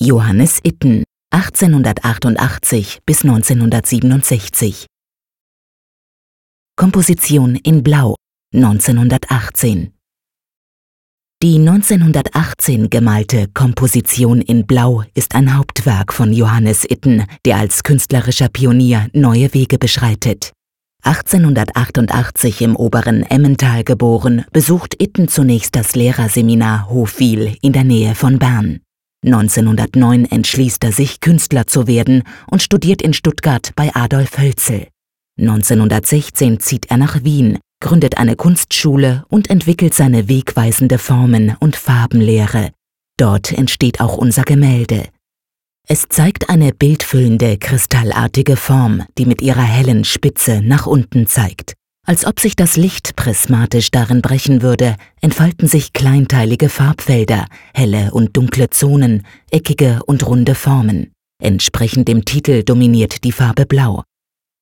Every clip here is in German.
Johannes Itten 1888 bis 1967 Komposition in Blau 1918 Die 1918 gemalte Komposition in Blau ist ein Hauptwerk von Johannes Itten, der als künstlerischer Pionier neue Wege beschreitet. 1888 im oberen Emmental geboren, besucht Itten zunächst das Lehrerseminar Hofwil in der Nähe von Bern. 1909 entschließt er sich, Künstler zu werden und studiert in Stuttgart bei Adolf Hölzel. 1916 zieht er nach Wien, gründet eine Kunstschule und entwickelt seine wegweisende Formen- und Farbenlehre. Dort entsteht auch unser Gemälde. Es zeigt eine bildfüllende, kristallartige Form, die mit ihrer hellen Spitze nach unten zeigt. Als ob sich das Licht prismatisch darin brechen würde, entfalten sich kleinteilige Farbfelder, helle und dunkle Zonen, eckige und runde Formen. Entsprechend dem Titel dominiert die Farbe Blau.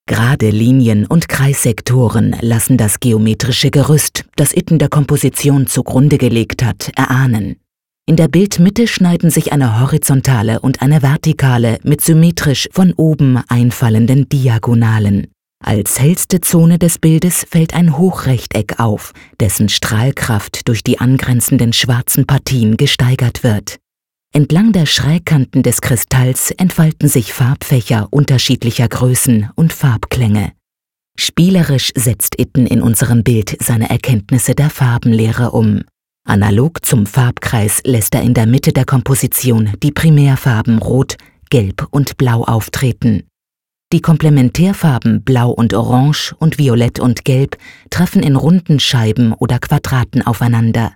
Gerade Linien und Kreissektoren lassen das geometrische Gerüst, das Itten der Komposition zugrunde gelegt hat, erahnen. In der Bildmitte schneiden sich eine horizontale und eine vertikale mit symmetrisch von oben einfallenden Diagonalen. Als hellste Zone des Bildes fällt ein Hochrechteck auf, dessen Strahlkraft durch die angrenzenden schwarzen Partien gesteigert wird. Entlang der Schrägkanten des Kristalls entfalten sich Farbfächer unterschiedlicher Größen und Farbklänge. Spielerisch setzt Itten in unserem Bild seine Erkenntnisse der Farbenlehre um. Analog zum Farbkreis lässt er in der Mitte der Komposition die Primärfarben Rot, Gelb und Blau auftreten. Die Komplementärfarben Blau und Orange und Violett und Gelb treffen in runden Scheiben oder Quadraten aufeinander.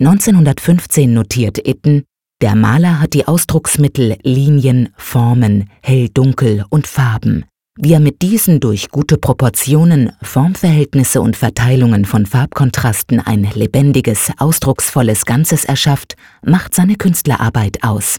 1915 notiert Itten, der Maler hat die Ausdrucksmittel Linien, Formen, hell-dunkel und Farben. Wie er mit diesen durch gute Proportionen, Formverhältnisse und Verteilungen von Farbkontrasten ein lebendiges, ausdrucksvolles Ganzes erschafft, macht seine Künstlerarbeit aus.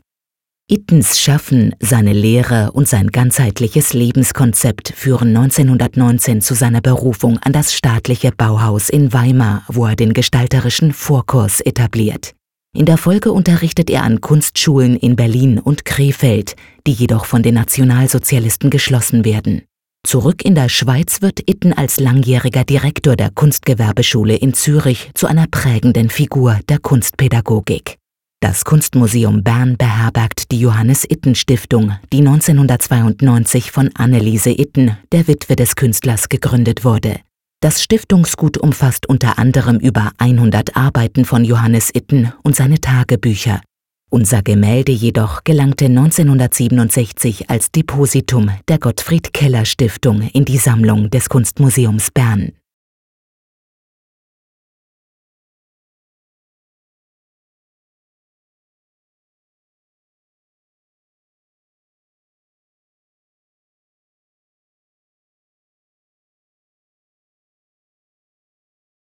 Ittens Schaffen, seine Lehre und sein ganzheitliches Lebenskonzept führen 1919 zu seiner Berufung an das staatliche Bauhaus in Weimar, wo er den gestalterischen Vorkurs etabliert. In der Folge unterrichtet er an Kunstschulen in Berlin und Krefeld, die jedoch von den Nationalsozialisten geschlossen werden. Zurück in der Schweiz wird Itten als langjähriger Direktor der Kunstgewerbeschule in Zürich zu einer prägenden Figur der Kunstpädagogik. Das Kunstmuseum Bern beherbergt die Johannes Itten Stiftung, die 1992 von Anneliese Itten, der Witwe des Künstlers, gegründet wurde. Das Stiftungsgut umfasst unter anderem über 100 Arbeiten von Johannes Itten und seine Tagebücher. Unser Gemälde jedoch gelangte 1967 als Depositum der Gottfried Keller Stiftung in die Sammlung des Kunstmuseums Bern.